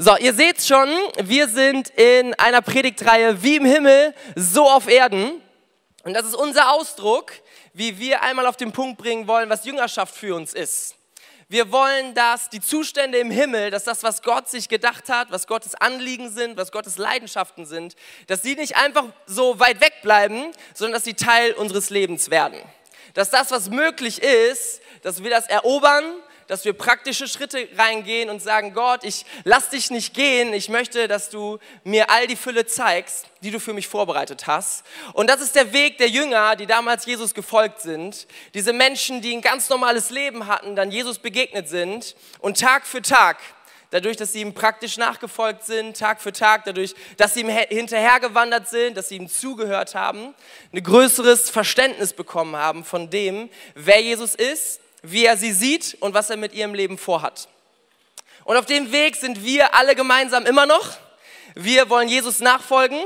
So, ihr seht schon, wir sind in einer Predigtreihe wie im Himmel, so auf Erden. Und das ist unser Ausdruck, wie wir einmal auf den Punkt bringen wollen, was Jüngerschaft für uns ist. Wir wollen, dass die Zustände im Himmel, dass das, was Gott sich gedacht hat, was Gottes Anliegen sind, was Gottes Leidenschaften sind, dass sie nicht einfach so weit weg bleiben, sondern dass sie Teil unseres Lebens werden. Dass das, was möglich ist, dass wir das erobern, dass wir praktische Schritte reingehen und sagen, Gott, ich lass dich nicht gehen, ich möchte, dass du mir all die Fülle zeigst, die du für mich vorbereitet hast. Und das ist der Weg der Jünger, die damals Jesus gefolgt sind. Diese Menschen, die ein ganz normales Leben hatten, dann Jesus begegnet sind und Tag für Tag dadurch, dass sie ihm praktisch nachgefolgt sind, Tag für Tag, dadurch, dass sie ihm hinterhergewandert sind, dass sie ihm zugehört haben, ein größeres Verständnis bekommen haben von dem, wer Jesus ist wie er sie sieht und was er mit ihrem Leben vorhat. Und auf dem Weg sind wir alle gemeinsam immer noch. Wir wollen Jesus nachfolgen.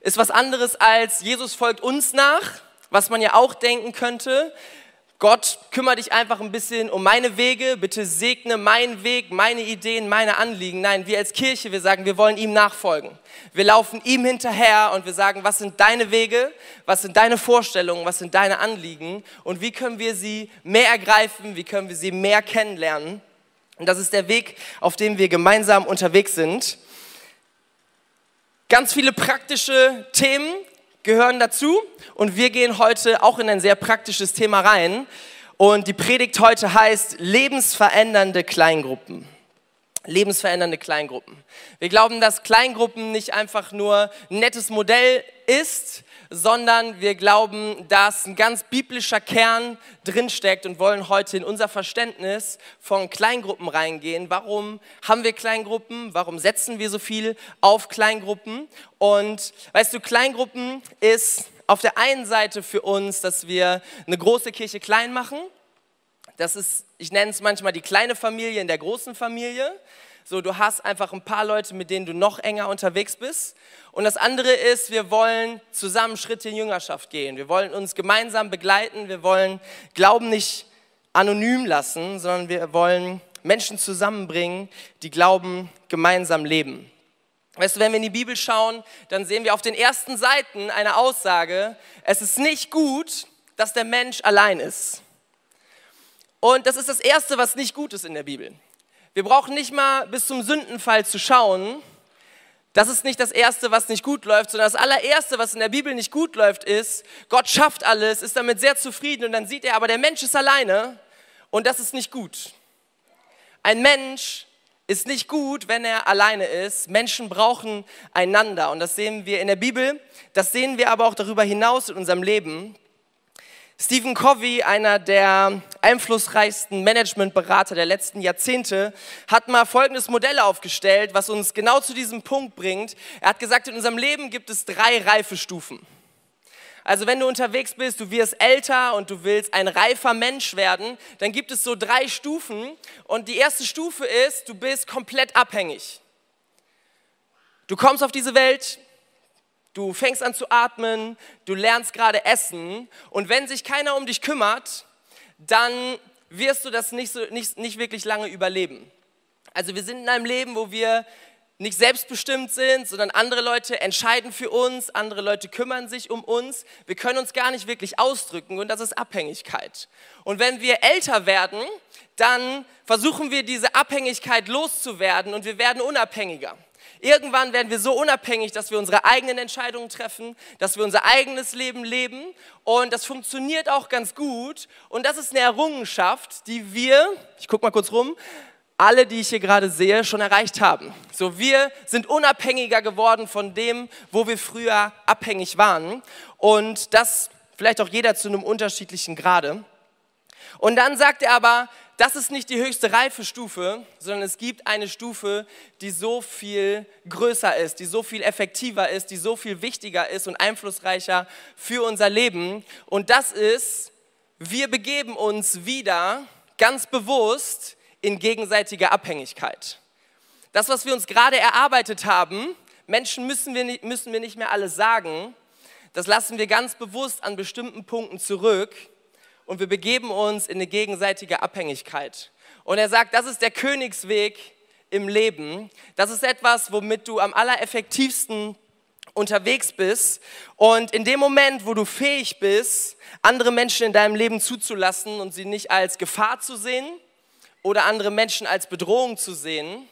Ist was anderes als Jesus folgt uns nach, was man ja auch denken könnte. Gott, kümmere dich einfach ein bisschen um meine Wege, bitte segne meinen Weg, meine Ideen, meine Anliegen. Nein, wir als Kirche, wir sagen, wir wollen ihm nachfolgen. Wir laufen ihm hinterher und wir sagen, was sind deine Wege, was sind deine Vorstellungen, was sind deine Anliegen und wie können wir sie mehr ergreifen, wie können wir sie mehr kennenlernen. Und das ist der Weg, auf dem wir gemeinsam unterwegs sind. Ganz viele praktische Themen, gehören dazu und wir gehen heute auch in ein sehr praktisches Thema rein. Und die Predigt heute heißt lebensverändernde Kleingruppen. Lebensverändernde Kleingruppen. Wir glauben, dass Kleingruppen nicht einfach nur ein nettes Modell ist, sondern wir glauben, dass ein ganz biblischer Kern drinsteckt und wollen heute in unser Verständnis von Kleingruppen reingehen. Warum haben wir Kleingruppen? Warum setzen wir so viel auf Kleingruppen? Und weißt du, Kleingruppen ist auf der einen Seite für uns, dass wir eine große Kirche klein machen. Das ist, ich nenne es manchmal die kleine Familie in der großen Familie. So, du hast einfach ein paar Leute, mit denen du noch enger unterwegs bist. Und das andere ist, wir wollen zusammen Schritte in Jüngerschaft gehen. Wir wollen uns gemeinsam begleiten. Wir wollen Glauben nicht anonym lassen, sondern wir wollen Menschen zusammenbringen, die Glauben gemeinsam leben. Weißt du, wenn wir in die Bibel schauen, dann sehen wir auf den ersten Seiten eine Aussage, es ist nicht gut, dass der Mensch allein ist. Und das ist das Erste, was nicht gut ist in der Bibel. Wir brauchen nicht mal bis zum Sündenfall zu schauen. Das ist nicht das Erste, was nicht gut läuft, sondern das allererste, was in der Bibel nicht gut läuft, ist, Gott schafft alles, ist damit sehr zufrieden und dann sieht er, aber der Mensch ist alleine und das ist nicht gut. Ein Mensch ist nicht gut, wenn er alleine ist. Menschen brauchen einander und das sehen wir in der Bibel, das sehen wir aber auch darüber hinaus in unserem Leben. Stephen Covey, einer der einflussreichsten Managementberater der letzten Jahrzehnte, hat mal folgendes Modell aufgestellt, was uns genau zu diesem Punkt bringt. Er hat gesagt, in unserem Leben gibt es drei Reifestufen. Also wenn du unterwegs bist, du wirst älter und du willst ein reifer Mensch werden, dann gibt es so drei Stufen. Und die erste Stufe ist, du bist komplett abhängig. Du kommst auf diese Welt, Du fängst an zu atmen, du lernst gerade essen und wenn sich keiner um dich kümmert, dann wirst du das nicht, so, nicht, nicht wirklich lange überleben. Also wir sind in einem Leben, wo wir nicht selbstbestimmt sind, sondern andere Leute entscheiden für uns, andere Leute kümmern sich um uns. Wir können uns gar nicht wirklich ausdrücken und das ist Abhängigkeit. Und wenn wir älter werden, dann versuchen wir diese Abhängigkeit loszuwerden und wir werden unabhängiger. Irgendwann werden wir so unabhängig, dass wir unsere eigenen Entscheidungen treffen, dass wir unser eigenes Leben leben. Und das funktioniert auch ganz gut. Und das ist eine Errungenschaft, die wir, ich gucke mal kurz rum, alle, die ich hier gerade sehe, schon erreicht haben. So, wir sind unabhängiger geworden von dem, wo wir früher abhängig waren. Und das vielleicht auch jeder zu einem unterschiedlichen Grade. Und dann sagt er aber, das ist nicht die höchste Reifestufe, sondern es gibt eine Stufe, die so viel größer ist, die so viel effektiver ist, die so viel wichtiger ist und einflussreicher für unser Leben. Und das ist, wir begeben uns wieder ganz bewusst in gegenseitige Abhängigkeit. Das, was wir uns gerade erarbeitet haben, Menschen müssen wir, nicht, müssen wir nicht mehr alles sagen, das lassen wir ganz bewusst an bestimmten Punkten zurück und wir begeben uns in eine gegenseitige Abhängigkeit. Und er sagt, das ist der Königsweg im Leben, das ist etwas, womit du am allereffektivsten unterwegs bist. Und in dem Moment, wo du fähig bist, andere Menschen in deinem Leben zuzulassen und sie nicht als Gefahr zu sehen oder andere Menschen als Bedrohung zu sehen,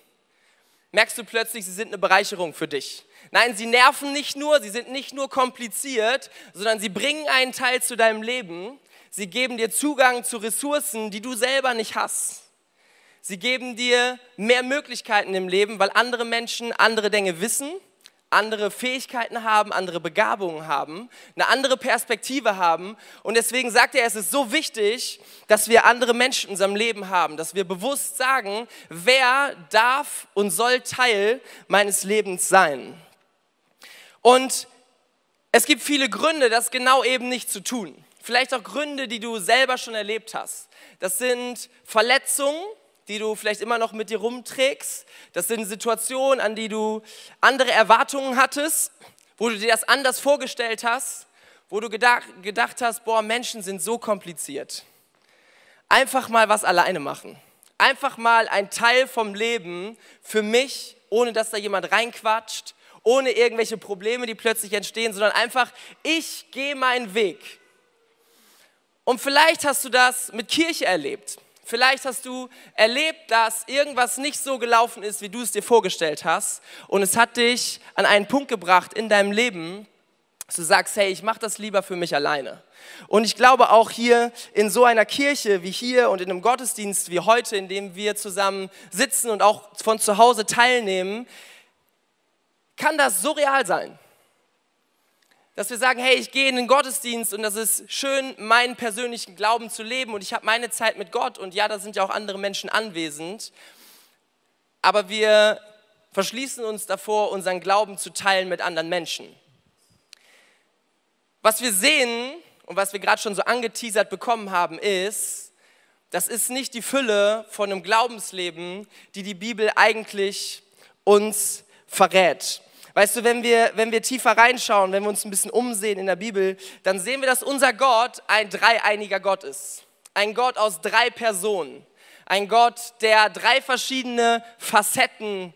merkst du plötzlich, sie sind eine Bereicherung für dich. Nein, sie nerven nicht nur, sie sind nicht nur kompliziert, sondern sie bringen einen Teil zu deinem Leben. Sie geben dir Zugang zu Ressourcen, die du selber nicht hast. Sie geben dir mehr Möglichkeiten im Leben, weil andere Menschen andere Dinge wissen andere Fähigkeiten haben, andere Begabungen haben, eine andere Perspektive haben. Und deswegen sagt er, es ist so wichtig, dass wir andere Menschen in unserem Leben haben, dass wir bewusst sagen, wer darf und soll Teil meines Lebens sein. Und es gibt viele Gründe, das genau eben nicht zu tun. Vielleicht auch Gründe, die du selber schon erlebt hast. Das sind Verletzungen, die du vielleicht immer noch mit dir rumträgst. Das sind Situationen, an die du andere Erwartungen hattest, wo du dir das anders vorgestellt hast, wo du gedacht, gedacht hast, boah, Menschen sind so kompliziert. Einfach mal was alleine machen. Einfach mal ein Teil vom Leben für mich, ohne dass da jemand reinquatscht, ohne irgendwelche Probleme, die plötzlich entstehen, sondern einfach, ich gehe meinen Weg. Und vielleicht hast du das mit Kirche erlebt. Vielleicht hast du erlebt, dass irgendwas nicht so gelaufen ist, wie du es dir vorgestellt hast. Und es hat dich an einen Punkt gebracht in deinem Leben, dass du sagst, hey, ich mache das lieber für mich alleine. Und ich glaube auch hier in so einer Kirche wie hier und in einem Gottesdienst wie heute, in dem wir zusammen sitzen und auch von zu Hause teilnehmen, kann das so real sein dass wir sagen, hey, ich gehe in den Gottesdienst und das ist schön, meinen persönlichen Glauben zu leben und ich habe meine Zeit mit Gott und ja, da sind ja auch andere Menschen anwesend, aber wir verschließen uns davor, unseren Glauben zu teilen mit anderen Menschen. Was wir sehen und was wir gerade schon so angeteasert bekommen haben, ist, das ist nicht die Fülle von einem Glaubensleben, die die Bibel eigentlich uns verrät. Weißt du, wenn wir, wenn wir tiefer reinschauen, wenn wir uns ein bisschen umsehen in der Bibel, dann sehen wir, dass unser Gott ein dreieiniger Gott ist. Ein Gott aus drei Personen. Ein Gott, der drei verschiedene Facetten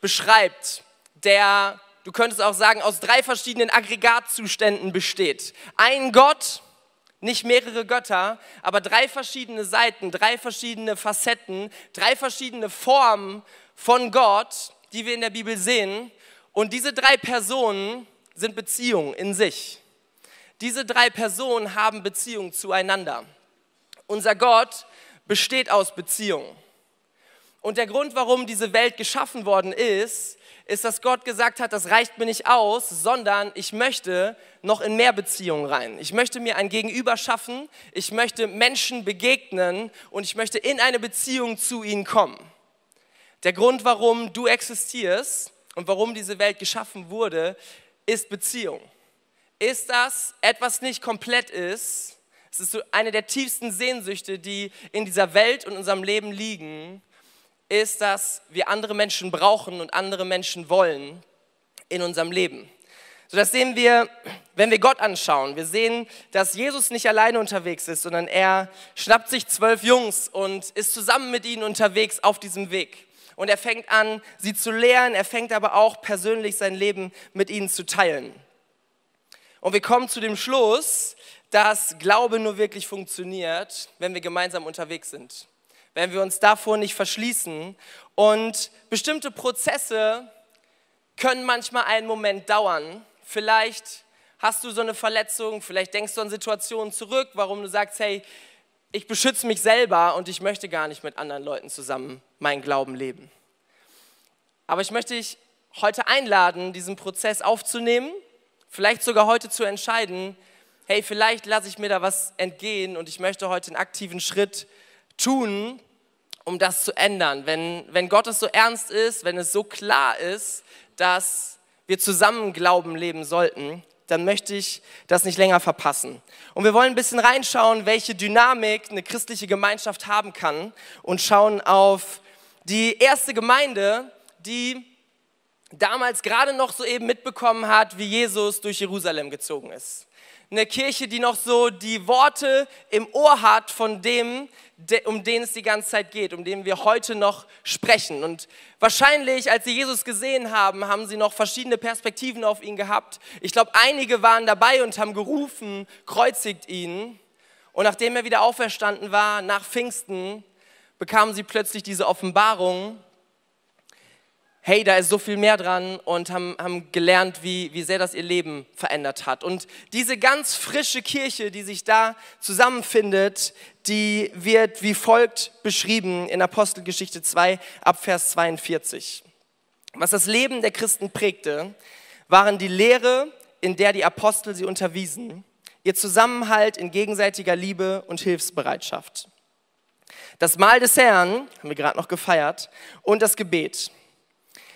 beschreibt. Der, du könntest auch sagen, aus drei verschiedenen Aggregatzuständen besteht. Ein Gott, nicht mehrere Götter, aber drei verschiedene Seiten, drei verschiedene Facetten, drei verschiedene Formen von Gott, die wir in der Bibel sehen. Und diese drei Personen sind Beziehungen in sich. Diese drei Personen haben Beziehungen zueinander. Unser Gott besteht aus Beziehungen. Und der Grund, warum diese Welt geschaffen worden ist, ist, dass Gott gesagt hat, das reicht mir nicht aus, sondern ich möchte noch in mehr Beziehungen rein. Ich möchte mir ein Gegenüber schaffen, ich möchte Menschen begegnen und ich möchte in eine Beziehung zu ihnen kommen. Der Grund, warum du existierst, und warum diese Welt geschaffen wurde, ist Beziehung. Ist das etwas nicht komplett ist, es ist so eine der tiefsten Sehnsüchte, die in dieser Welt und unserem Leben liegen, ist, dass wir andere Menschen brauchen und andere Menschen wollen in unserem Leben. So das sehen wir, wenn wir Gott anschauen. Wir sehen, dass Jesus nicht alleine unterwegs ist, sondern er schnappt sich zwölf Jungs und ist zusammen mit ihnen unterwegs auf diesem Weg und er fängt an, sie zu lehren, er fängt aber auch persönlich sein Leben mit ihnen zu teilen. Und wir kommen zu dem Schluss, dass Glaube nur wirklich funktioniert, wenn wir gemeinsam unterwegs sind. Wenn wir uns davor nicht verschließen. Und bestimmte Prozesse können manchmal einen Moment dauern. Vielleicht hast du so eine Verletzung, vielleicht denkst du an Situationen zurück, warum du sagst, hey, ich beschütze mich selber und ich möchte gar nicht mit anderen Leuten zusammen meinen Glauben leben. Aber ich möchte dich heute einladen, diesen Prozess aufzunehmen, vielleicht sogar heute zu entscheiden, hey, vielleicht lasse ich mir da was entgehen und ich möchte heute einen aktiven Schritt tun, um das zu ändern. Wenn, wenn Gott es so ernst ist, wenn es so klar ist, dass wir zusammen Glauben leben sollten, dann möchte ich das nicht länger verpassen. Und wir wollen ein bisschen reinschauen, welche Dynamik eine christliche Gemeinschaft haben kann und schauen auf die erste Gemeinde, die damals gerade noch so eben mitbekommen hat, wie Jesus durch Jerusalem gezogen ist. Eine Kirche, die noch so die Worte im Ohr hat von dem, um den es die ganze Zeit geht, um den wir heute noch sprechen. Und wahrscheinlich, als sie Jesus gesehen haben, haben sie noch verschiedene Perspektiven auf ihn gehabt. Ich glaube, einige waren dabei und haben gerufen, kreuzigt ihn. Und nachdem er wieder auferstanden war, nach Pfingsten, bekamen sie plötzlich diese Offenbarung, hey, da ist so viel mehr dran und haben, haben gelernt, wie, wie sehr das ihr Leben verändert hat. Und diese ganz frische Kirche, die sich da zusammenfindet, die wird wie folgt beschrieben in Apostelgeschichte 2 ab Vers 42. Was das Leben der Christen prägte, waren die Lehre, in der die Apostel sie unterwiesen, ihr Zusammenhalt in gegenseitiger Liebe und Hilfsbereitschaft. Das Mahl des Herrn, haben wir gerade noch gefeiert, und das Gebet.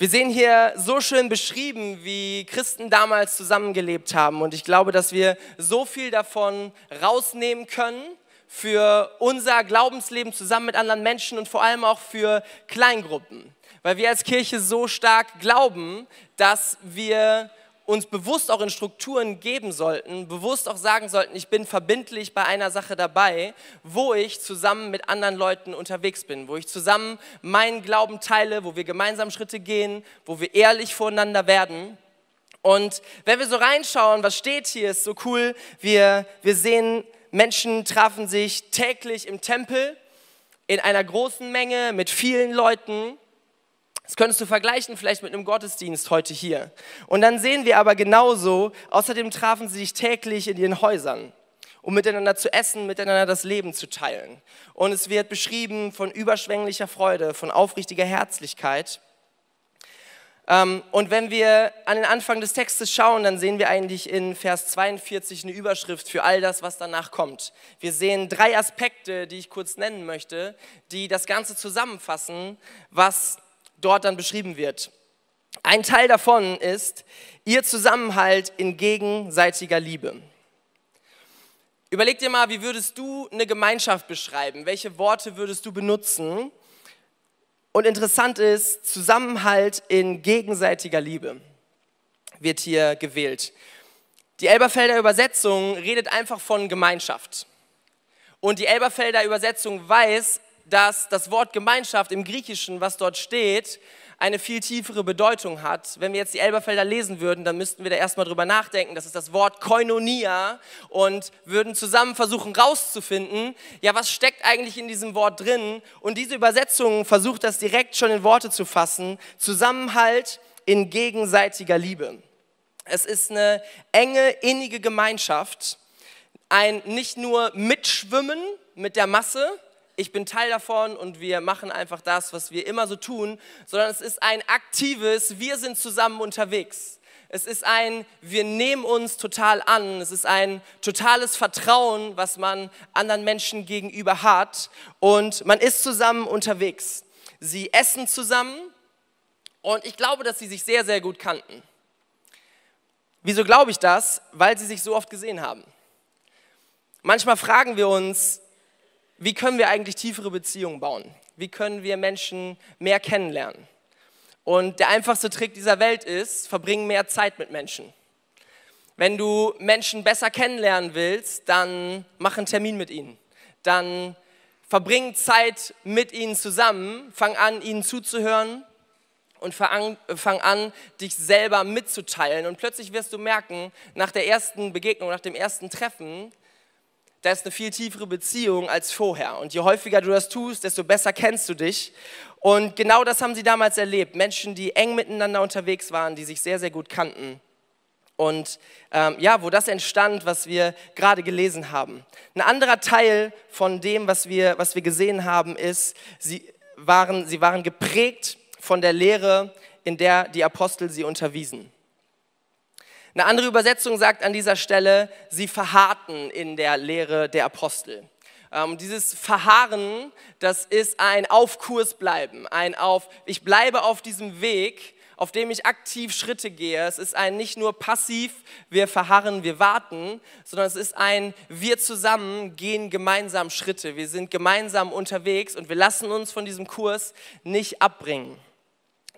Wir sehen hier so schön beschrieben, wie Christen damals zusammengelebt haben. Und ich glaube, dass wir so viel davon rausnehmen können für unser Glaubensleben zusammen mit anderen Menschen und vor allem auch für Kleingruppen. Weil wir als Kirche so stark glauben, dass wir uns bewusst auch in Strukturen geben sollten, bewusst auch sagen sollten, ich bin verbindlich bei einer Sache dabei, wo ich zusammen mit anderen Leuten unterwegs bin, wo ich zusammen meinen Glauben teile, wo wir gemeinsam Schritte gehen, wo wir ehrlich voreinander werden. Und wenn wir so reinschauen, was steht hier, ist so cool. Wir, wir sehen, Menschen trafen sich täglich im Tempel in einer großen Menge mit vielen Leuten das könntest du vergleichen vielleicht mit einem Gottesdienst heute hier. Und dann sehen wir aber genauso, außerdem trafen sie sich täglich in ihren Häusern, um miteinander zu essen, miteinander das Leben zu teilen. Und es wird beschrieben von überschwänglicher Freude, von aufrichtiger Herzlichkeit. Ähm, und wenn wir an den Anfang des Textes schauen, dann sehen wir eigentlich in Vers 42 eine Überschrift für all das, was danach kommt. Wir sehen drei Aspekte, die ich kurz nennen möchte, die das Ganze zusammenfassen, was dort dann beschrieben wird. Ein Teil davon ist ihr Zusammenhalt in gegenseitiger Liebe. Überleg dir mal, wie würdest du eine Gemeinschaft beschreiben? Welche Worte würdest du benutzen? Und interessant ist, Zusammenhalt in gegenseitiger Liebe wird hier gewählt. Die Elberfelder Übersetzung redet einfach von Gemeinschaft. Und die Elberfelder Übersetzung weiß, dass das Wort Gemeinschaft im Griechischen, was dort steht, eine viel tiefere Bedeutung hat. Wenn wir jetzt die Elberfelder lesen würden, dann müssten wir da erstmal drüber nachdenken. Das ist das Wort Koinonia und würden zusammen versuchen rauszufinden, ja, was steckt eigentlich in diesem Wort drin? Und diese Übersetzung versucht das direkt schon in Worte zu fassen. Zusammenhalt in gegenseitiger Liebe. Es ist eine enge, innige Gemeinschaft. Ein nicht nur Mitschwimmen mit der Masse, ich bin Teil davon und wir machen einfach das, was wir immer so tun, sondern es ist ein aktives, wir sind zusammen unterwegs. Es ist ein, wir nehmen uns total an. Es ist ein totales Vertrauen, was man anderen Menschen gegenüber hat. Und man ist zusammen unterwegs. Sie essen zusammen. Und ich glaube, dass sie sich sehr, sehr gut kannten. Wieso glaube ich das? Weil sie sich so oft gesehen haben. Manchmal fragen wir uns, wie können wir eigentlich tiefere Beziehungen bauen? Wie können wir Menschen mehr kennenlernen? Und der einfachste Trick dieser Welt ist, verbring mehr Zeit mit Menschen. Wenn du Menschen besser kennenlernen willst, dann mach einen Termin mit ihnen. Dann verbring Zeit mit ihnen zusammen, fang an, ihnen zuzuhören und fang an, dich selber mitzuteilen. Und plötzlich wirst du merken, nach der ersten Begegnung, nach dem ersten Treffen, da ist eine viel tiefere Beziehung als vorher. Und je häufiger du das tust, desto besser kennst du dich. Und genau das haben sie damals erlebt. Menschen, die eng miteinander unterwegs waren, die sich sehr, sehr gut kannten. Und ähm, ja, wo das entstand, was wir gerade gelesen haben. Ein anderer Teil von dem, was wir, was wir gesehen haben, ist, sie waren, sie waren geprägt von der Lehre, in der die Apostel sie unterwiesen. Eine andere Übersetzung sagt an dieser Stelle, sie verharrten in der Lehre der Apostel. Ähm, dieses Verharren, das ist ein Auf bleiben, ein Auf, ich bleibe auf diesem Weg, auf dem ich aktiv Schritte gehe. Es ist ein nicht nur passiv, wir verharren, wir warten, sondern es ist ein wir zusammen gehen gemeinsam Schritte. Wir sind gemeinsam unterwegs und wir lassen uns von diesem Kurs nicht abbringen.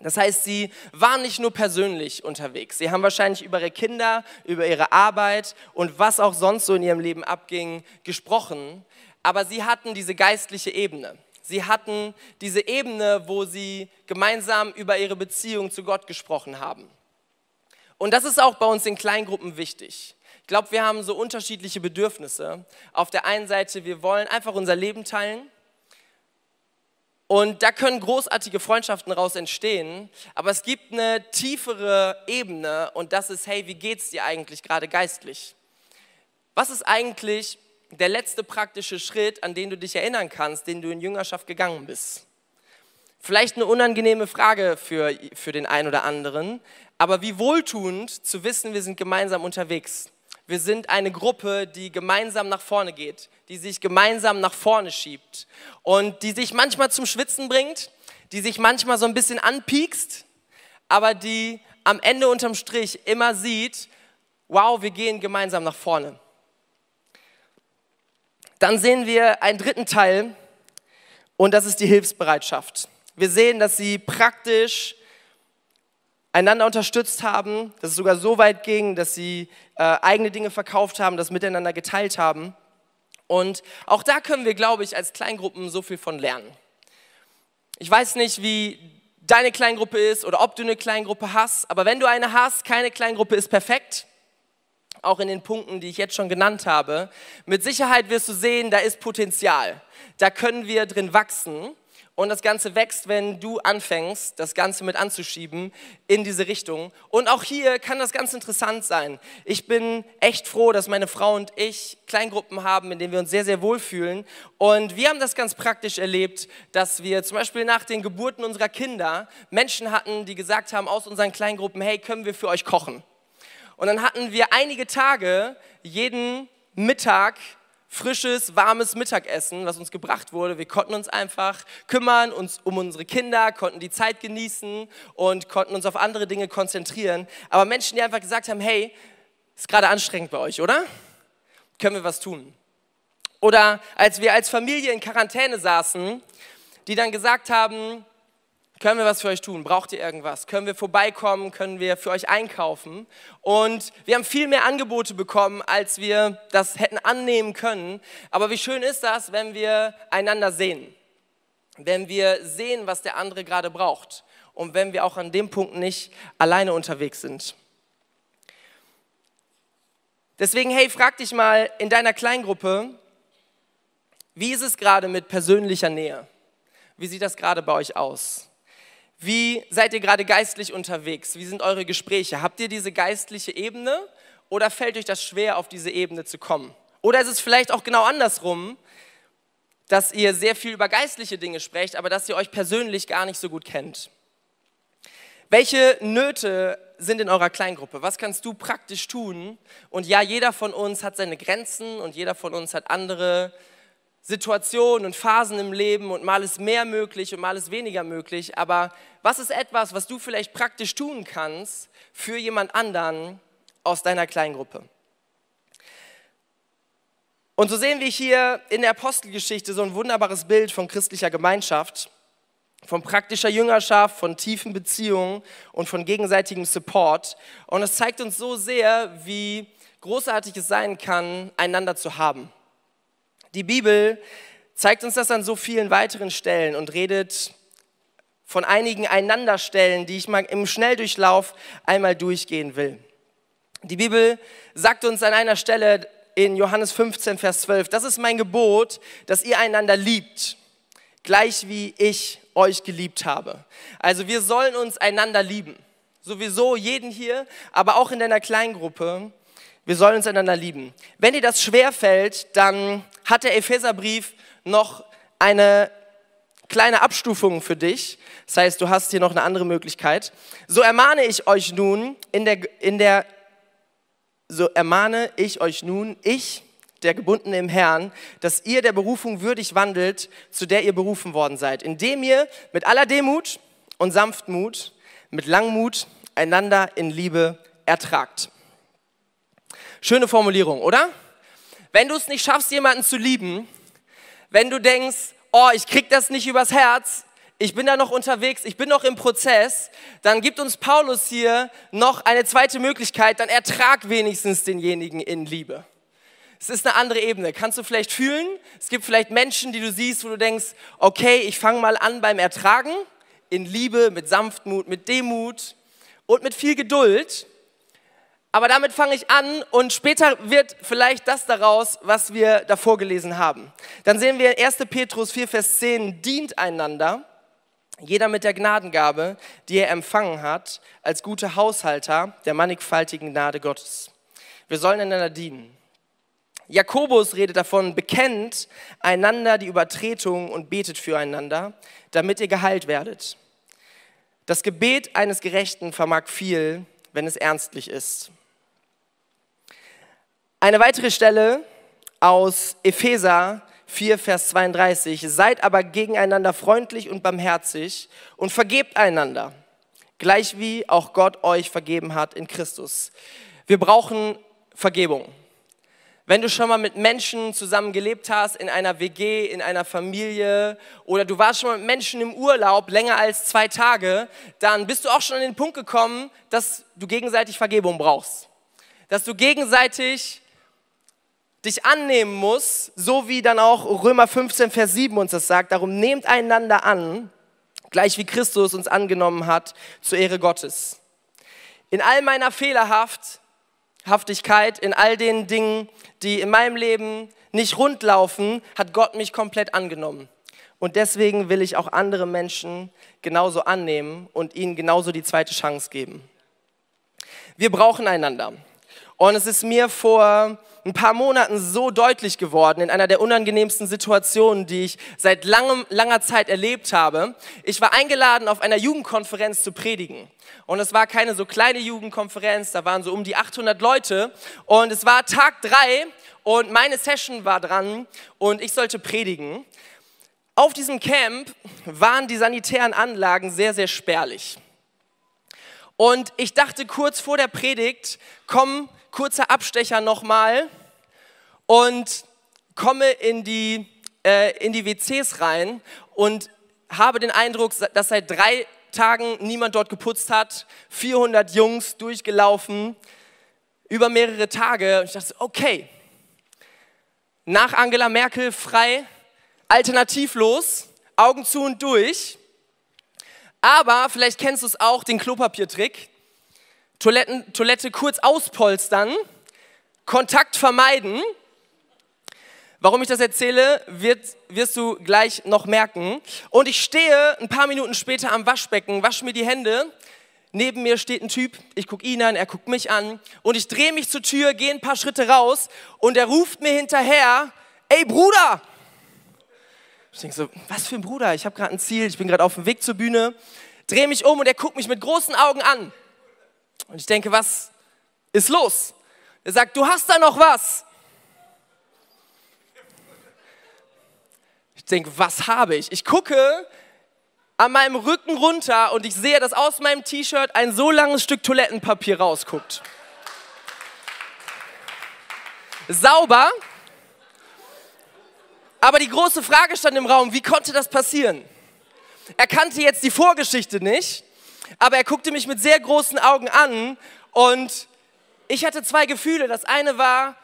Das heißt, sie waren nicht nur persönlich unterwegs. Sie haben wahrscheinlich über ihre Kinder, über ihre Arbeit und was auch sonst so in ihrem Leben abging, gesprochen. Aber sie hatten diese geistliche Ebene. Sie hatten diese Ebene, wo sie gemeinsam über ihre Beziehung zu Gott gesprochen haben. Und das ist auch bei uns in Kleingruppen wichtig. Ich glaube, wir haben so unterschiedliche Bedürfnisse. Auf der einen Seite, wir wollen einfach unser Leben teilen und da können großartige Freundschaften raus entstehen, aber es gibt eine tiefere Ebene und das ist, hey, wie geht's dir eigentlich gerade geistlich? Was ist eigentlich der letzte praktische Schritt, an den du dich erinnern kannst, den du in Jüngerschaft gegangen bist? Vielleicht eine unangenehme Frage für, für den einen oder anderen, aber wie wohltuend zu wissen, wir sind gemeinsam unterwegs. Wir sind eine Gruppe, die gemeinsam nach vorne geht, die sich gemeinsam nach vorne schiebt und die sich manchmal zum Schwitzen bringt, die sich manchmal so ein bisschen anpiekst, aber die am Ende unterm Strich immer sieht, wow, wir gehen gemeinsam nach vorne. Dann sehen wir einen dritten Teil und das ist die Hilfsbereitschaft. Wir sehen, dass sie praktisch einander unterstützt haben, dass es sogar so weit ging, dass sie äh, eigene Dinge verkauft haben, das miteinander geteilt haben. Und auch da können wir, glaube ich, als Kleingruppen so viel von lernen. Ich weiß nicht, wie deine Kleingruppe ist oder ob du eine Kleingruppe hast, aber wenn du eine hast, keine Kleingruppe ist perfekt, auch in den Punkten, die ich jetzt schon genannt habe, mit Sicherheit wirst du sehen, da ist Potenzial. Da können wir drin wachsen. Und das Ganze wächst, wenn du anfängst, das Ganze mit anzuschieben in diese Richtung. Und auch hier kann das ganz interessant sein. Ich bin echt froh, dass meine Frau und ich Kleingruppen haben, in denen wir uns sehr, sehr wohlfühlen. Und wir haben das ganz praktisch erlebt, dass wir zum Beispiel nach den Geburten unserer Kinder Menschen hatten, die gesagt haben aus unseren Kleingruppen, hey, können wir für euch kochen? Und dann hatten wir einige Tage, jeden Mittag frisches, warmes Mittagessen, was uns gebracht wurde. Wir konnten uns einfach kümmern, uns um unsere Kinder, konnten die Zeit genießen und konnten uns auf andere Dinge konzentrieren. Aber Menschen, die einfach gesagt haben, hey, ist gerade anstrengend bei euch, oder? Können wir was tun? Oder als wir als Familie in Quarantäne saßen, die dann gesagt haben, können wir was für euch tun? Braucht ihr irgendwas? Können wir vorbeikommen? Können wir für euch einkaufen? Und wir haben viel mehr Angebote bekommen, als wir das hätten annehmen können. Aber wie schön ist das, wenn wir einander sehen? Wenn wir sehen, was der andere gerade braucht. Und wenn wir auch an dem Punkt nicht alleine unterwegs sind. Deswegen, hey, frag dich mal in deiner Kleingruppe, wie ist es gerade mit persönlicher Nähe? Wie sieht das gerade bei euch aus? Wie seid ihr gerade geistlich unterwegs? Wie sind eure Gespräche? Habt ihr diese geistliche Ebene oder fällt euch das schwer, auf diese Ebene zu kommen? Oder ist es vielleicht auch genau andersrum, dass ihr sehr viel über geistliche Dinge sprecht, aber dass ihr euch persönlich gar nicht so gut kennt? Welche Nöte sind in eurer Kleingruppe? Was kannst du praktisch tun? Und ja, jeder von uns hat seine Grenzen und jeder von uns hat andere Situationen und Phasen im Leben und mal ist mehr möglich und mal ist weniger möglich. Aber was ist etwas, was du vielleicht praktisch tun kannst für jemand anderen aus deiner Kleingruppe? Und so sehen wir hier in der Apostelgeschichte so ein wunderbares Bild von christlicher Gemeinschaft, von praktischer Jüngerschaft, von tiefen Beziehungen und von gegenseitigem Support. Und es zeigt uns so sehr, wie großartig es sein kann, einander zu haben. Die Bibel zeigt uns das an so vielen weiteren Stellen und redet von einigen Einanderstellen, die ich mal im Schnelldurchlauf einmal durchgehen will. Die Bibel sagt uns an einer Stelle, in Johannes 15, Vers 12, das ist mein Gebot, dass ihr einander liebt, gleich wie ich euch geliebt habe. Also wir sollen uns einander lieben. Sowieso jeden hier, aber auch in deiner Kleingruppe. Wir sollen uns einander lieben. Wenn dir das schwer fällt, dann hat der Epheserbrief noch eine kleine Abstufung für dich. Das heißt, du hast hier noch eine andere Möglichkeit. So ermahne ich euch nun in der, in der so ermahne ich euch nun, ich, der Gebundene im Herrn, dass ihr der Berufung würdig wandelt, zu der ihr berufen worden seid, indem ihr mit aller Demut und Sanftmut, mit Langmut einander in Liebe ertragt. Schöne Formulierung, oder? Wenn du es nicht schaffst, jemanden zu lieben, wenn du denkst, oh, ich krieg das nicht übers Herz, ich bin da noch unterwegs, ich bin noch im Prozess, dann gibt uns Paulus hier noch eine zweite Möglichkeit, dann ertrag wenigstens denjenigen in Liebe. Es ist eine andere Ebene. Kannst du vielleicht fühlen? Es gibt vielleicht Menschen, die du siehst, wo du denkst, okay, ich fange mal an beim Ertragen, in Liebe, mit Sanftmut, mit Demut und mit viel Geduld. Aber damit fange ich an und später wird vielleicht das daraus, was wir davor gelesen haben. Dann sehen wir 1. Petrus 4, Vers 10, dient einander, jeder mit der Gnadengabe, die er empfangen hat, als gute Haushalter der mannigfaltigen Gnade Gottes. Wir sollen einander dienen. Jakobus redet davon, bekennt einander die Übertretungen und betet füreinander, damit ihr geheilt werdet. Das Gebet eines Gerechten vermag viel, wenn es ernstlich ist. Eine weitere Stelle aus Epheser 4, Vers 32. Seid aber gegeneinander freundlich und barmherzig und vergebt einander, gleich wie auch Gott euch vergeben hat in Christus. Wir brauchen Vergebung. Wenn du schon mal mit Menschen zusammen gelebt hast, in einer WG, in einer Familie oder du warst schon mal mit Menschen im Urlaub länger als zwei Tage, dann bist du auch schon an den Punkt gekommen, dass du gegenseitig Vergebung brauchst. Dass du gegenseitig dich annehmen muss, so wie dann auch Römer 15, Vers 7 uns das sagt. Darum nehmt einander an, gleich wie Christus uns angenommen hat, zur Ehre Gottes. In all meiner Fehlerhaftigkeit, in all den Dingen, die in meinem Leben nicht rund laufen, hat Gott mich komplett angenommen. Und deswegen will ich auch andere Menschen genauso annehmen und ihnen genauso die zweite Chance geben. Wir brauchen einander. Und es ist mir vor ein paar Monaten so deutlich geworden, in einer der unangenehmsten Situationen, die ich seit langem, langer Zeit erlebt habe. Ich war eingeladen, auf einer Jugendkonferenz zu predigen. Und es war keine so kleine Jugendkonferenz, da waren so um die 800 Leute. Und es war Tag drei und meine Session war dran und ich sollte predigen. Auf diesem Camp waren die sanitären Anlagen sehr, sehr spärlich. Und ich dachte kurz vor der Predigt, komm, kurzer Abstecher nochmal und komme in die, äh, in die WCs rein und habe den Eindruck, dass seit drei Tagen niemand dort geputzt hat, 400 Jungs durchgelaufen, über mehrere Tage. Und ich dachte, okay, nach Angela Merkel frei, alternativlos, Augen zu und durch. Aber vielleicht kennst du es auch, den Klopapiertrick. Toiletten, Toilette kurz auspolstern, Kontakt vermeiden. Warum ich das erzähle, wird, wirst du gleich noch merken. Und ich stehe ein paar Minuten später am Waschbecken, wasche mir die Hände. Neben mir steht ein Typ, ich gucke ihn an, er guckt mich an. Und ich drehe mich zur Tür, gehe ein paar Schritte raus und er ruft mir hinterher, ey Bruder! Ich denke so, was für ein Bruder? Ich habe gerade ein Ziel, ich bin gerade auf dem Weg zur Bühne. Drehe mich um und er guckt mich mit großen Augen an. Und ich denke, was ist los? Er sagt, du hast da noch was. Ich denke, was habe ich? Ich gucke an meinem Rücken runter und ich sehe, dass aus meinem T-Shirt ein so langes Stück Toilettenpapier rausguckt. Sauber. Aber die große Frage stand im Raum, wie konnte das passieren? Er kannte jetzt die Vorgeschichte nicht aber er guckte mich mit sehr großen Augen an und ich hatte zwei Gefühle. Das eine war,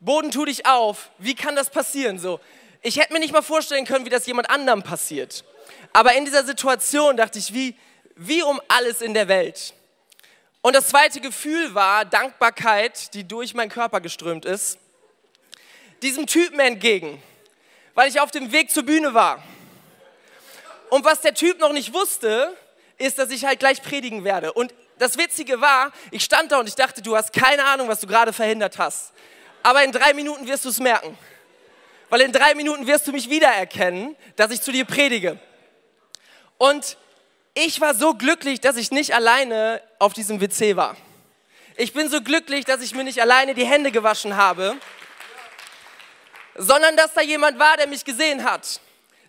Boden, tu dich auf. Wie kann das passieren? So, ich hätte mir nicht mal vorstellen können, wie das jemand anderem passiert. Aber in dieser Situation dachte ich, wie, wie um alles in der Welt. Und das zweite Gefühl war Dankbarkeit, die durch meinen Körper geströmt ist. diesem Typen entgegen, weil ich auf dem Weg zur Bühne war. Und was der Typ noch nicht wusste, ist, dass ich halt gleich predigen werde. Und das Witzige war, ich stand da und ich dachte, du hast keine Ahnung, was du gerade verhindert hast. Aber in drei Minuten wirst du es merken. Weil in drei Minuten wirst du mich wiedererkennen, dass ich zu dir predige. Und ich war so glücklich, dass ich nicht alleine auf diesem WC war. Ich bin so glücklich, dass ich mir nicht alleine die Hände gewaschen habe, sondern dass da jemand war, der mich gesehen hat,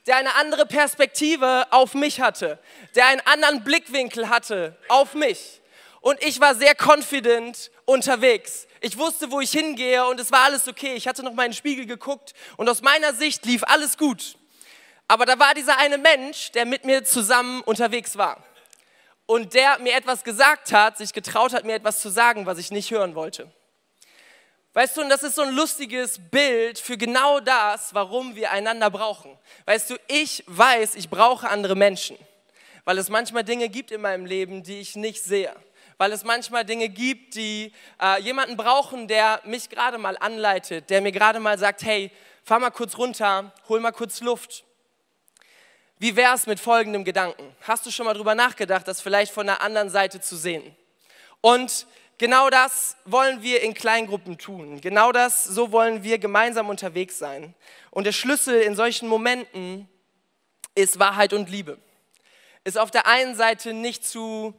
der eine andere Perspektive auf mich hatte, der einen anderen Blickwinkel hatte auf mich. Und ich war sehr confident unterwegs. Ich wusste, wo ich hingehe und es war alles okay. Ich hatte noch meinen Spiegel geguckt und aus meiner Sicht lief alles gut. Aber da war dieser eine Mensch, der mit mir zusammen unterwegs war und der mir etwas gesagt hat, sich getraut hat, mir etwas zu sagen, was ich nicht hören wollte. Weißt du, und das ist so ein lustiges Bild für genau das, warum wir einander brauchen. Weißt du, ich weiß, ich brauche andere Menschen, weil es manchmal Dinge gibt in meinem Leben, die ich nicht sehe. Weil es manchmal Dinge gibt, die äh, jemanden brauchen, der mich gerade mal anleitet, der mir gerade mal sagt, hey, fahr mal kurz runter, hol mal kurz Luft. Wie wäre es mit folgendem Gedanken? Hast du schon mal drüber nachgedacht, das vielleicht von der anderen Seite zu sehen? Und genau das wollen wir in Kleingruppen tun. Genau das, so wollen wir gemeinsam unterwegs sein. Und der Schlüssel in solchen Momenten ist Wahrheit und Liebe. Ist auf der einen Seite nicht zu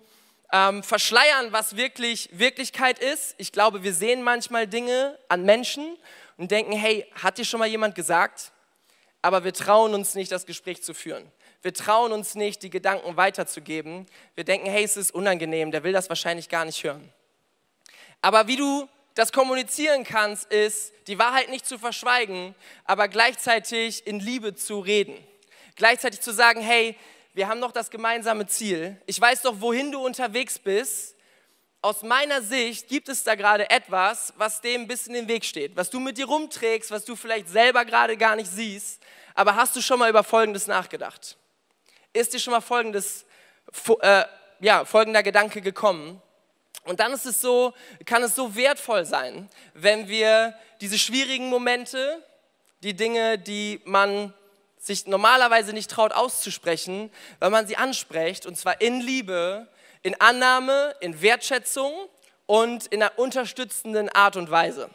ähm, verschleiern, was wirklich Wirklichkeit ist. Ich glaube, wir sehen manchmal Dinge an Menschen und denken, hey, hat dir schon mal jemand gesagt? Aber wir trauen uns nicht, das Gespräch zu führen. Wir trauen uns nicht, die Gedanken weiterzugeben. Wir denken, hey, es ist unangenehm, der will das wahrscheinlich gar nicht hören. Aber wie du das kommunizieren kannst, ist, die Wahrheit nicht zu verschweigen, aber gleichzeitig in Liebe zu reden. Gleichzeitig zu sagen, hey, wir haben noch das gemeinsame Ziel. Ich weiß doch, wohin du unterwegs bist. Aus meiner Sicht gibt es da gerade etwas, was dem ein bisschen im Weg steht, was du mit dir rumträgst, was du vielleicht selber gerade gar nicht siehst. Aber hast du schon mal über Folgendes nachgedacht? Ist dir schon mal Folgendes, äh, ja, folgender Gedanke gekommen? Und dann ist es so, kann es so wertvoll sein, wenn wir diese schwierigen Momente, die Dinge, die man sich normalerweise nicht traut auszusprechen, weil man sie anspricht, und zwar in Liebe, in Annahme, in Wertschätzung und in einer unterstützenden Art und Weise.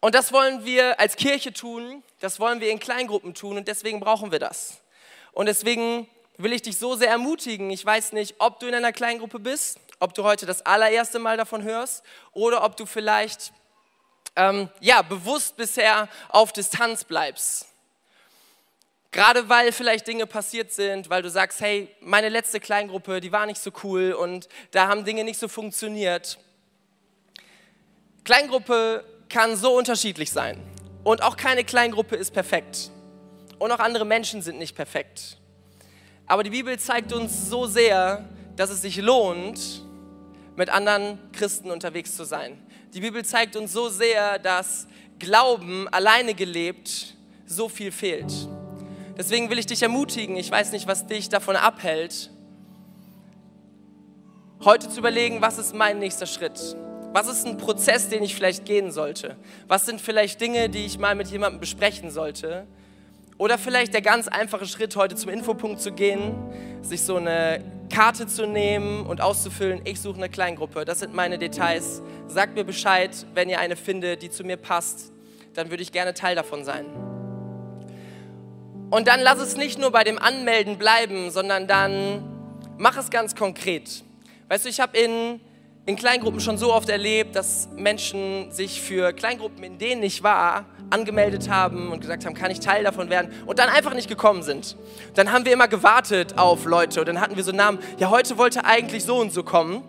Und das wollen wir als Kirche tun, das wollen wir in Kleingruppen tun und deswegen brauchen wir das. Und deswegen will ich dich so sehr ermutigen. Ich weiß nicht, ob du in einer Kleingruppe bist, ob du heute das allererste Mal davon hörst oder ob du vielleicht ähm, ja, bewusst bisher auf Distanz bleibst. Gerade weil vielleicht Dinge passiert sind, weil du sagst, hey, meine letzte Kleingruppe, die war nicht so cool und da haben Dinge nicht so funktioniert. Kleingruppe kann so unterschiedlich sein und auch keine Kleingruppe ist perfekt und auch andere Menschen sind nicht perfekt. Aber die Bibel zeigt uns so sehr, dass es sich lohnt, mit anderen Christen unterwegs zu sein. Die Bibel zeigt uns so sehr, dass Glauben alleine gelebt so viel fehlt. Deswegen will ich dich ermutigen, ich weiß nicht, was dich davon abhält, heute zu überlegen, was ist mein nächster Schritt? Was ist ein Prozess, den ich vielleicht gehen sollte? Was sind vielleicht Dinge, die ich mal mit jemandem besprechen sollte? Oder vielleicht der ganz einfache Schritt, heute zum Infopunkt zu gehen, sich so eine Karte zu nehmen und auszufüllen, ich suche eine Kleingruppe. Das sind meine Details. Sagt mir Bescheid, wenn ihr eine findet, die zu mir passt. Dann würde ich gerne Teil davon sein. Und dann lass es nicht nur bei dem Anmelden bleiben, sondern dann mach es ganz konkret. Weißt du, ich habe in in Kleingruppen schon so oft erlebt, dass Menschen sich für Kleingruppen, in denen ich war, angemeldet haben und gesagt haben, kann ich Teil davon werden und dann einfach nicht gekommen sind. Dann haben wir immer gewartet auf Leute und dann hatten wir so Namen, ja, heute wollte eigentlich so und so kommen,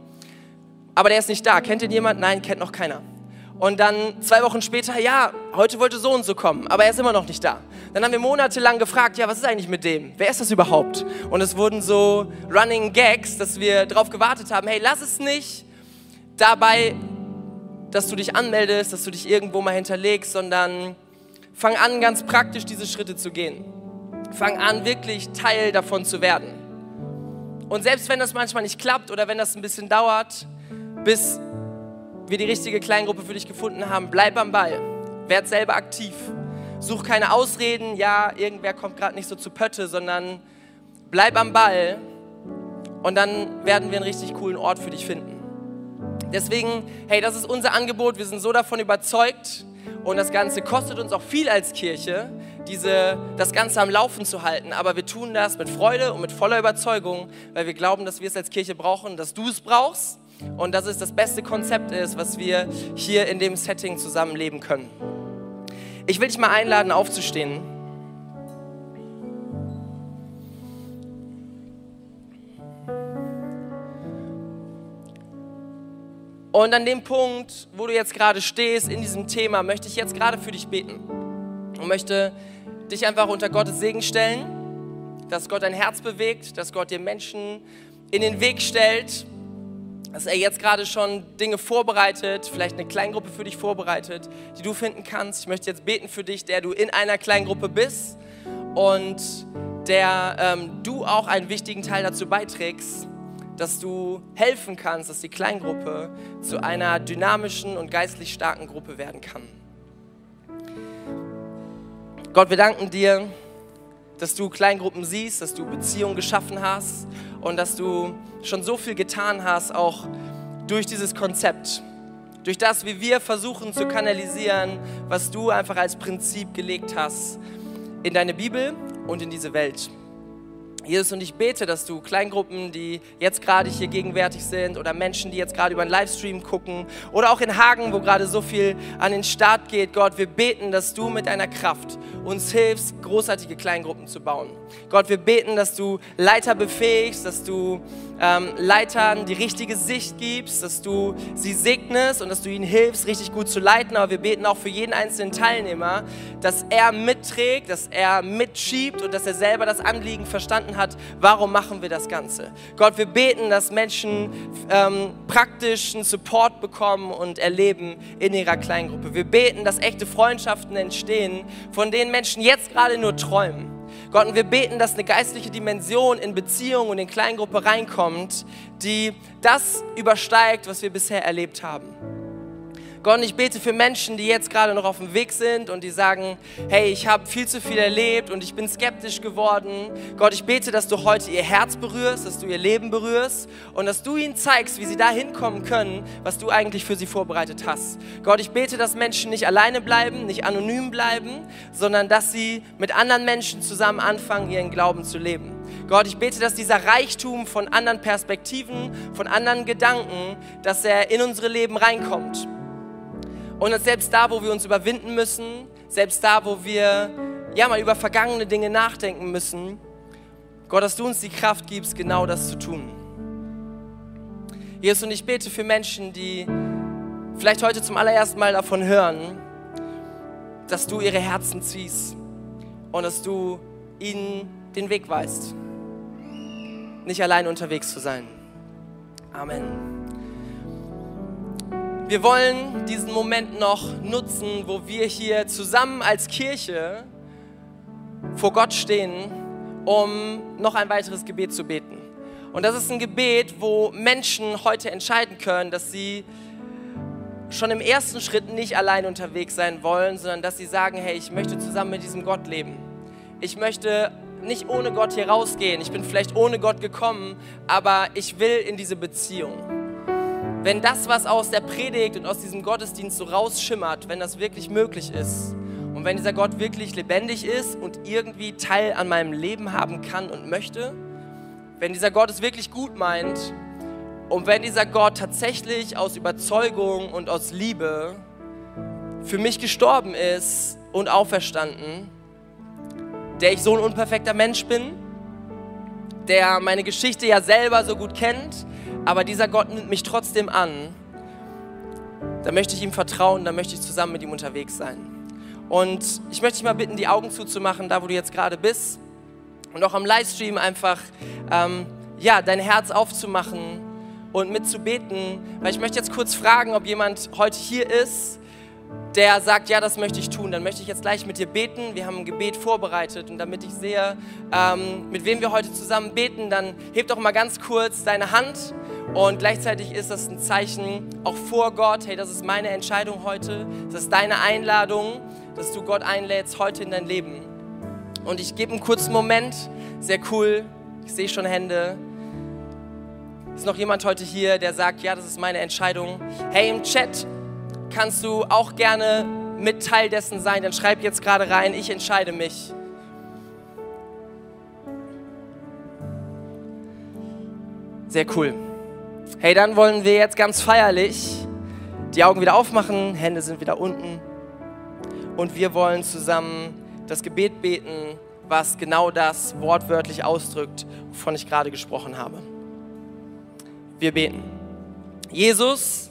aber der ist nicht da. Kennt ihn jemand? Nein, kennt noch keiner. Und dann zwei Wochen später, ja, heute wollte so und so kommen, aber er ist immer noch nicht da. Dann haben wir monatelang gefragt, ja, was ist eigentlich mit dem? Wer ist das überhaupt? Und es wurden so Running Gags, dass wir darauf gewartet haben, hey, lass es nicht dabei, dass du dich anmeldest, dass du dich irgendwo mal hinterlegst, sondern fang an, ganz praktisch diese Schritte zu gehen. Fang an, wirklich Teil davon zu werden. Und selbst wenn das manchmal nicht klappt oder wenn das ein bisschen dauert, bis wir die richtige Kleingruppe für dich gefunden haben, bleib am Ball. werd selber aktiv. Such keine Ausreden, ja, irgendwer kommt gerade nicht so zu Pötte, sondern bleib am Ball und dann werden wir einen richtig coolen Ort für dich finden. Deswegen, hey, das ist unser Angebot. Wir sind so davon überzeugt und das Ganze kostet uns auch viel als Kirche, diese, das Ganze am Laufen zu halten. Aber wir tun das mit Freude und mit voller Überzeugung, weil wir glauben, dass wir es als Kirche brauchen, dass du es brauchst und dass es das beste Konzept ist, was wir hier in dem Setting zusammenleben können. Ich will dich mal einladen, aufzustehen. Und an dem Punkt, wo du jetzt gerade stehst in diesem Thema, möchte ich jetzt gerade für dich beten und möchte dich einfach unter Gottes Segen stellen, dass Gott dein Herz bewegt, dass Gott dir Menschen in den Weg stellt, dass er jetzt gerade schon Dinge vorbereitet, vielleicht eine Kleingruppe für dich vorbereitet, die du finden kannst. Ich möchte jetzt beten für dich, der du in einer Kleingruppe bist und der ähm, du auch einen wichtigen Teil dazu beiträgst, dass du helfen kannst, dass die Kleingruppe zu einer dynamischen und geistlich starken Gruppe werden kann. Gott, wir danken dir, dass du Kleingruppen siehst, dass du Beziehungen geschaffen hast und dass du schon so viel getan hast, auch durch dieses Konzept. Durch das, wie wir versuchen zu kanalisieren, was du einfach als Prinzip gelegt hast in deine Bibel und in diese Welt. Jesus, und ich bete, dass du Kleingruppen, die jetzt gerade hier gegenwärtig sind oder Menschen, die jetzt gerade über einen Livestream gucken oder auch in Hagen, wo gerade so viel an den Start geht, Gott, wir beten, dass du mit deiner Kraft uns hilfst, großartige Kleingruppen zu bauen. Gott, wir beten, dass du Leiter befähigst, dass du ähm, Leitern die richtige Sicht gibst, dass du sie segnest und dass du ihnen hilfst, richtig gut zu leiten. Aber wir beten auch für jeden einzelnen Teilnehmer, dass er mitträgt, dass er mitschiebt und dass er selber das Anliegen verstanden hat, warum machen wir das Ganze. Gott, wir beten, dass Menschen ähm, praktischen Support bekommen und erleben in ihrer Kleingruppe. Wir beten, dass echte Freundschaften entstehen, von denen Menschen jetzt gerade nur träumen. Gott, und wir beten, dass eine geistliche Dimension in Beziehung und in Kleingruppe reinkommt, die das übersteigt, was wir bisher erlebt haben. Gott, ich bete für Menschen, die jetzt gerade noch auf dem Weg sind und die sagen, hey, ich habe viel zu viel erlebt und ich bin skeptisch geworden. Gott, ich bete, dass du heute ihr Herz berührst, dass du ihr Leben berührst und dass du ihnen zeigst, wie sie da hinkommen können, was du eigentlich für sie vorbereitet hast. Gott, ich bete, dass Menschen nicht alleine bleiben, nicht anonym bleiben, sondern dass sie mit anderen Menschen zusammen anfangen, ihren Glauben zu leben. Gott, ich bete, dass dieser Reichtum von anderen Perspektiven, von anderen Gedanken, dass er in unsere Leben reinkommt. Und dass selbst da, wo wir uns überwinden müssen, selbst da, wo wir ja mal über vergangene Dinge nachdenken müssen, Gott, dass du uns die Kraft gibst, genau das zu tun. Jesus, und ich bete für Menschen, die vielleicht heute zum allerersten Mal davon hören, dass du ihre Herzen ziehst und dass du ihnen den Weg weißt, nicht allein unterwegs zu sein. Amen. Wir wollen diesen Moment noch nutzen, wo wir hier zusammen als Kirche vor Gott stehen, um noch ein weiteres Gebet zu beten. Und das ist ein Gebet, wo Menschen heute entscheiden können, dass sie schon im ersten Schritt nicht allein unterwegs sein wollen, sondern dass sie sagen, hey, ich möchte zusammen mit diesem Gott leben. Ich möchte nicht ohne Gott hier rausgehen. Ich bin vielleicht ohne Gott gekommen, aber ich will in diese Beziehung wenn das, was aus der Predigt und aus diesem Gottesdienst so rausschimmert, wenn das wirklich möglich ist und wenn dieser Gott wirklich lebendig ist und irgendwie Teil an meinem Leben haben kann und möchte, wenn dieser Gott es wirklich gut meint und wenn dieser Gott tatsächlich aus Überzeugung und aus Liebe für mich gestorben ist und auferstanden, der ich so ein unperfekter Mensch bin, der meine Geschichte ja selber so gut kennt, aber dieser Gott nimmt mich trotzdem an, da möchte ich ihm vertrauen, da möchte ich zusammen mit ihm unterwegs sein. Und ich möchte dich mal bitten, die Augen zuzumachen, da wo du jetzt gerade bist. Und auch am Livestream einfach, ähm, ja, dein Herz aufzumachen und mitzubeten. Weil ich möchte jetzt kurz fragen, ob jemand heute hier ist der sagt, ja, das möchte ich tun, dann möchte ich jetzt gleich mit dir beten. Wir haben ein Gebet vorbereitet und damit ich sehe, ähm, mit wem wir heute zusammen beten, dann heb doch mal ganz kurz deine Hand und gleichzeitig ist das ein Zeichen auch vor Gott, hey, das ist meine Entscheidung heute, das ist deine Einladung, dass du Gott einlädst heute in dein Leben. Und ich gebe einen kurzen Moment, sehr cool, ich sehe schon Hände. Ist noch jemand heute hier, der sagt, ja, das ist meine Entscheidung? Hey, im Chat kannst du auch gerne mit Teil dessen sein. Dann schreib jetzt gerade rein, ich entscheide mich. Sehr cool. Hey, dann wollen wir jetzt ganz feierlich die Augen wieder aufmachen, Hände sind wieder unten und wir wollen zusammen das Gebet beten, was genau das wortwörtlich ausdrückt, wovon ich gerade gesprochen habe. Wir beten. Jesus,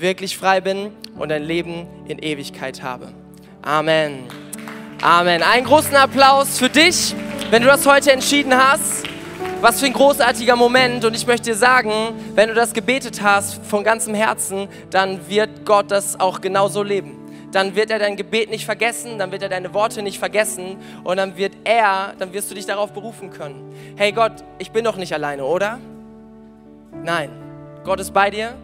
wirklich frei bin und ein Leben in Ewigkeit habe. Amen. Amen. Einen großen Applaus für dich, wenn du das heute entschieden hast. Was für ein großartiger Moment. Und ich möchte dir sagen, wenn du das gebetet hast von ganzem Herzen, dann wird Gott das auch genauso leben. Dann wird er dein Gebet nicht vergessen, dann wird er deine Worte nicht vergessen und dann wird er, dann wirst du dich darauf berufen können. Hey Gott, ich bin doch nicht alleine, oder? Nein, Gott ist bei dir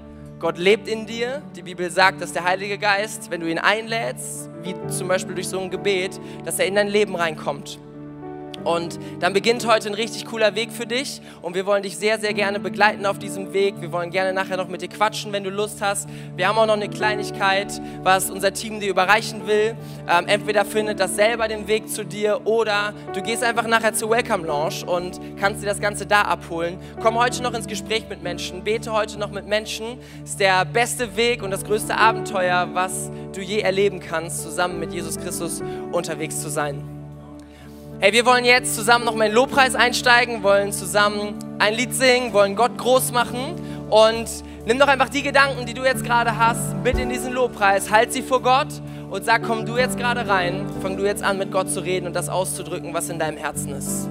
Gott lebt in dir. Die Bibel sagt, dass der Heilige Geist, wenn du ihn einlädst, wie zum Beispiel durch so ein Gebet, dass er in dein Leben reinkommt. Und dann beginnt heute ein richtig cooler Weg für dich und wir wollen dich sehr, sehr gerne begleiten auf diesem Weg. Wir wollen gerne nachher noch mit dir quatschen, wenn du Lust hast. Wir haben auch noch eine Kleinigkeit, was unser Team dir überreichen will. Ähm, entweder findet das selber den Weg zu dir oder du gehst einfach nachher zur Welcome Lounge und kannst dir das Ganze da abholen. Komm heute noch ins Gespräch mit Menschen, bete heute noch mit Menschen. Ist der beste Weg und das größte Abenteuer, was du je erleben kannst, zusammen mit Jesus Christus unterwegs zu sein. Hey, wir wollen jetzt zusammen noch mal in Lobpreis einsteigen, wollen zusammen ein Lied singen, wollen Gott groß machen und nimm doch einfach die Gedanken, die du jetzt gerade hast, mit in diesen Lobpreis, halt sie vor Gott und sag, komm du jetzt gerade rein, fang du jetzt an mit Gott zu reden und das auszudrücken, was in deinem Herzen ist.